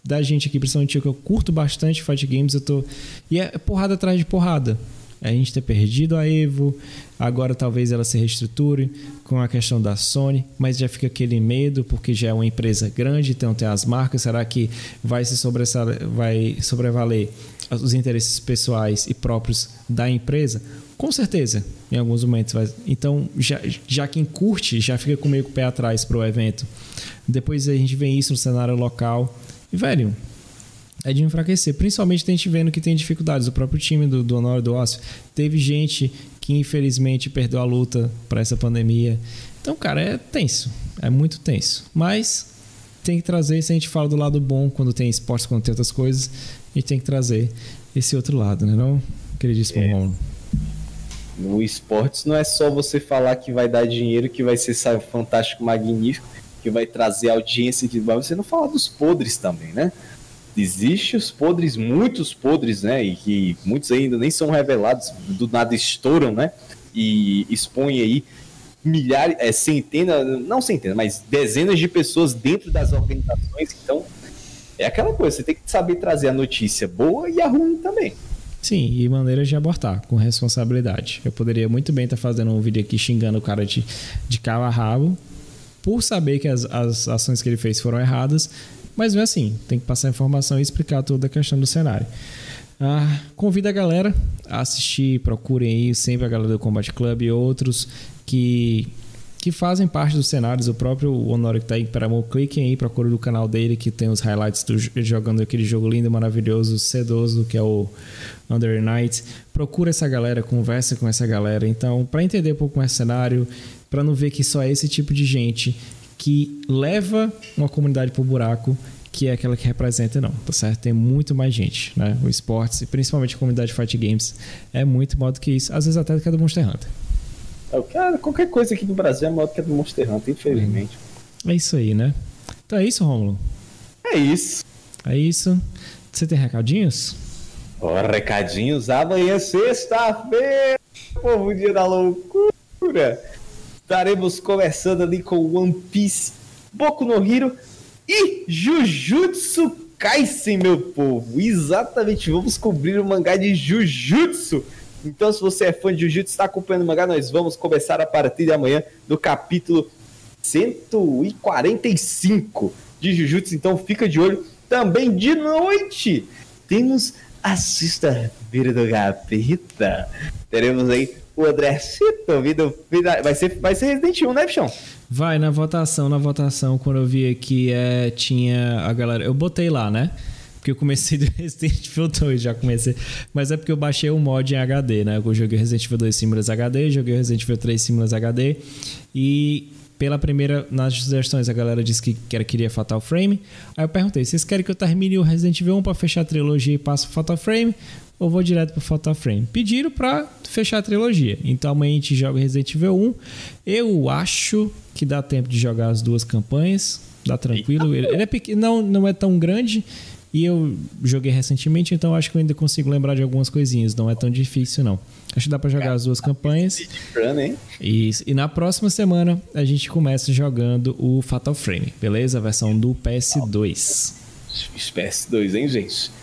da gente aqui, principalmente eu que eu curto bastante Fight Games, eu tô. E é porrada atrás de porrada a gente ter perdido a Evo, agora talvez ela se reestruture com a questão da Sony, mas já fica aquele medo porque já é uma empresa grande, então tem as marcas, será que vai se vai sobrevaler os interesses pessoais e próprios da empresa? Com certeza, em alguns momentos vai. Então, já, já quem curte já fica com meio com o pé atrás para o evento. Depois a gente vê isso no cenário local. E, velho, é de enfraquecer. Principalmente tem gente vendo que tem dificuldades. O próprio time do, do Honório do Ócio teve gente que infelizmente perdeu a luta para essa pandemia. Então, cara, é tenso. É muito tenso. Mas tem que trazer, se a gente fala do lado bom, quando tem esportes, quando tem outras coisas, a gente tem que trazer esse outro lado, né? Não, queridíssimo é. Romulo. No esportes não é só você falar que vai dar dinheiro, que vai ser sabe, fantástico, magnífico, que vai trazer audiência, que você não fala dos podres também, né? Existem os podres, muitos podres, né? E que muitos ainda nem são revelados, do nada estouram, né? E expõem aí milhares, é, centenas, não centenas, mas dezenas de pessoas dentro das organizações. Então, é aquela coisa, você tem que saber trazer a notícia boa e a ruim também. Sim, e maneiras de abortar, com responsabilidade. Eu poderia muito bem estar fazendo um vídeo aqui xingando o cara de, de cabo a rabo, por saber que as, as ações que ele fez foram erradas, mas não é assim, tem que passar informação e explicar toda a questão do cenário. Ah, convido a galera a assistir, procurem aí sempre a galera do Combat Club e outros que, que fazem parte dos cenários. O próprio Honório que está aí para cliquem aí, procurem do canal dele que tem os highlights do, jogando aquele jogo lindo, maravilhoso, sedoso que é o Under Night. Procura essa galera, conversa com essa galera. Então, para entender um pouco mais o cenário, para não ver que só é esse tipo de gente que leva uma comunidade pro buraco que é aquela que representa, não, tá certo? Tem muito mais gente, né? O esportes, e principalmente a comunidade de Fight Games, é muito maior do que isso, às vezes até do que a do Monster Hunter. É, cara, qualquer coisa aqui no Brasil é maior do que a do Monster Hunter, infelizmente. É isso aí, né? Então é isso, Romulo? É isso. É isso. Você tem recadinhos? Oh, recadinhos, amanhã sexta-feira, povo dia da loucura estaremos conversando ali com One Piece, Boku no Hero e Jujutsu Kaisen, meu povo. Exatamente, vamos cobrir o mangá de Jujutsu. Então, se você é fã de Jujutsu, está acompanhando o mangá, nós vamos começar a partir de amanhã do capítulo 145 de Jujutsu. Então, fica de olho. Também de noite temos a sexta-feira do Gapita. Teremos aí o André Cito, vida, vida, vai, ser, vai ser Resident Evil, né, bichão? Vai, na votação, na votação, quando eu vi aqui, é, tinha a galera. Eu botei lá, né? Porque eu comecei do Resident Evil 2, já comecei. Mas é porque eu baixei o mod em HD, né? Eu joguei Resident Evil 2 Simulas HD, joguei Resident Evil 3 Simulas HD. E pela primeira, nas sugestões, a galera disse que queria Fatal Frame. Aí eu perguntei: vocês querem que eu termine o Resident Evil 1 pra fechar a trilogia e passe Fatal Frame? Ou vou direto pro Fatal Frame. Pediram para fechar a trilogia. Então amanhã a gente joga Resident Evil 1. Eu acho que dá tempo de jogar as duas campanhas. Dá tranquilo. Ele, é pequeno, não, não é tão grande. E eu joguei recentemente, então acho que eu ainda consigo lembrar de algumas coisinhas. Não é tão difícil, não. Acho que dá para jogar as duas campanhas. E, e na próxima semana a gente começa jogando o Fatal Frame, beleza? A versão do PS2. PS2, hein, gente?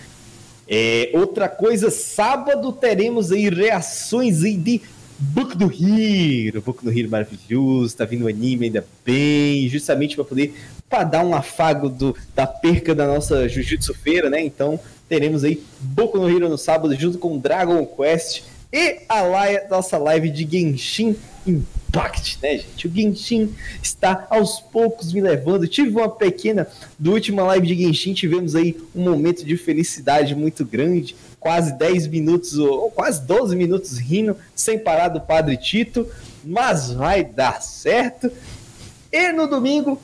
É, outra coisa, sábado teremos aí reações aí de Book do Hero, Book do Hero maravilhoso, tá vindo o anime ainda bem, justamente para poder para dar um afago do, da perca da nossa Jujutsu Feira, né? Então teremos aí Boku no Hero no sábado junto com Dragon Quest e a nossa live de Genshin Impact, né, gente? O Genshin está aos poucos me levando. Tive uma pequena, do última live de Genshin, tivemos aí um momento de felicidade muito grande. Quase 10 minutos, ou quase 12 minutos rindo, sem parar do Padre Tito. Mas vai dar certo. E no domingo,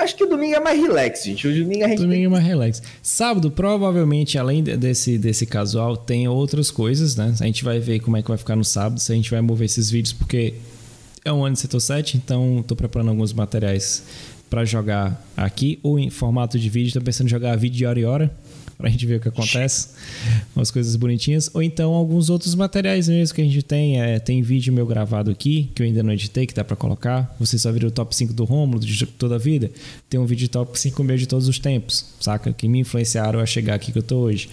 Acho que o domingo é mais relax, gente. O domingo a gente. Domingo tem... é mais relax. Sábado, provavelmente, além desse, desse casual, tem outras coisas, né? A gente vai ver como é que vai ficar no sábado, se a gente vai mover esses vídeos, porque é um ano de setor 7, então tô preparando alguns materiais para jogar aqui, ou em formato de vídeo. Tô pensando em jogar vídeo de hora e hora pra gente ver o que acontece. Umas coisas bonitinhas. Ou então alguns outros materiais mesmo que a gente tem. É, tem vídeo meu gravado aqui, que eu ainda não editei, que dá para colocar. Você só viram o top 5 do Romulo de toda a vida. Tem um vídeo top 5 meu de todos os tempos, saca? Que me influenciaram a chegar aqui que eu tô hoje.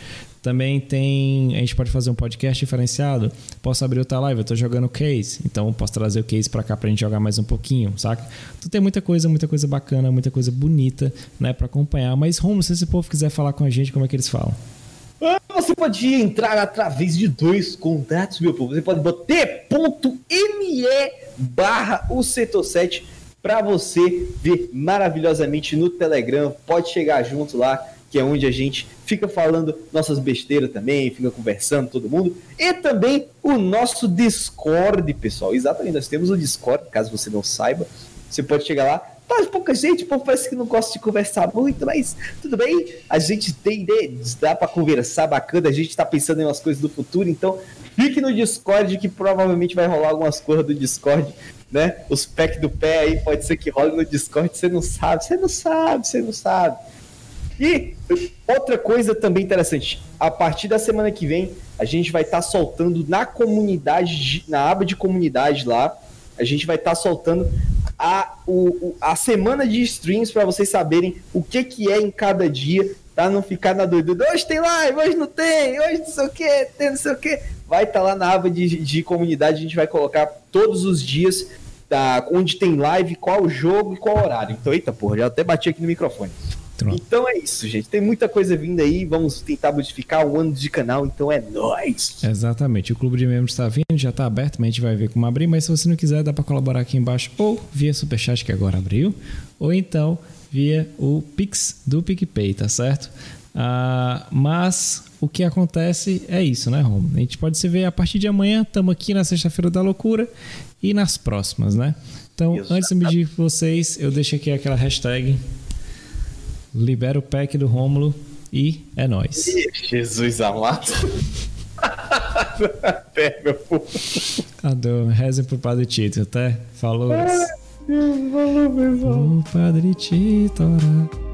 Também tem. A gente pode fazer um podcast diferenciado. Posso abrir outra live, eu tô jogando case. Então posso trazer o case para cá pra gente jogar mais um pouquinho, saca? Então tem muita coisa, muita coisa bacana, muita coisa bonita, né, para acompanhar. Mas, Romulo, se esse povo quiser falar com a gente, como é que eles falam? Ah, você pode entrar através de dois contatos, meu povo. Você pode botar t.me barra o setor 7 para você ver maravilhosamente no Telegram. Pode chegar junto lá que é onde a gente fica falando nossas besteiras também, fica conversando todo mundo. E também o nosso Discord, pessoal. Exatamente, nós temos o Discord, caso você não saiba. Você pode chegar lá. Tá pouca gente, o povo parece que não gosta de conversar muito, mas tudo bem. A gente tem ideia, dá para conversar bacana, a gente tá pensando em umas coisas do futuro, então fique no Discord que provavelmente vai rolar algumas coisas do Discord, né? Os packs do pé aí pode ser que role no Discord, você não sabe, você não sabe, você não sabe. E outra coisa também interessante, a partir da semana que vem, a gente vai estar tá soltando na comunidade, na aba de comunidade lá, a gente vai estar tá soltando a, o, a semana de streams para vocês saberem o que, que é em cada dia, tá? Não ficar na doida. Hoje tem live, hoje não tem, hoje não sei o que, tem não sei o que. Vai estar tá lá na aba de, de comunidade, a gente vai colocar todos os dias tá, onde tem live, qual jogo e qual horário. Então, eita porra, já até bati aqui no microfone. Então é isso, gente. Tem muita coisa vindo aí. Vamos tentar modificar um ano de canal, então é nóis. Exatamente. O clube de membros está vindo, já está aberto, mas a gente vai ver como abrir. Mas se você não quiser, dá para colaborar aqui embaixo ou via Superchat, que agora abriu, ou então via o Pix do PicPay, tá certo? Ah, mas o que acontece é isso, né, Rom? A gente pode se ver a partir de amanhã. Estamos aqui na Sexta-feira da Loucura e nas próximas, né? Então, Exato. antes de me pedir vocês, eu deixo aqui aquela hashtag libera o pack do Rômulo e é nóis. Jesus amado. até, meu povo. Adoro. Rezem pro Padre Tito, até. Falou. Falou, pessoal. O Padre Tito.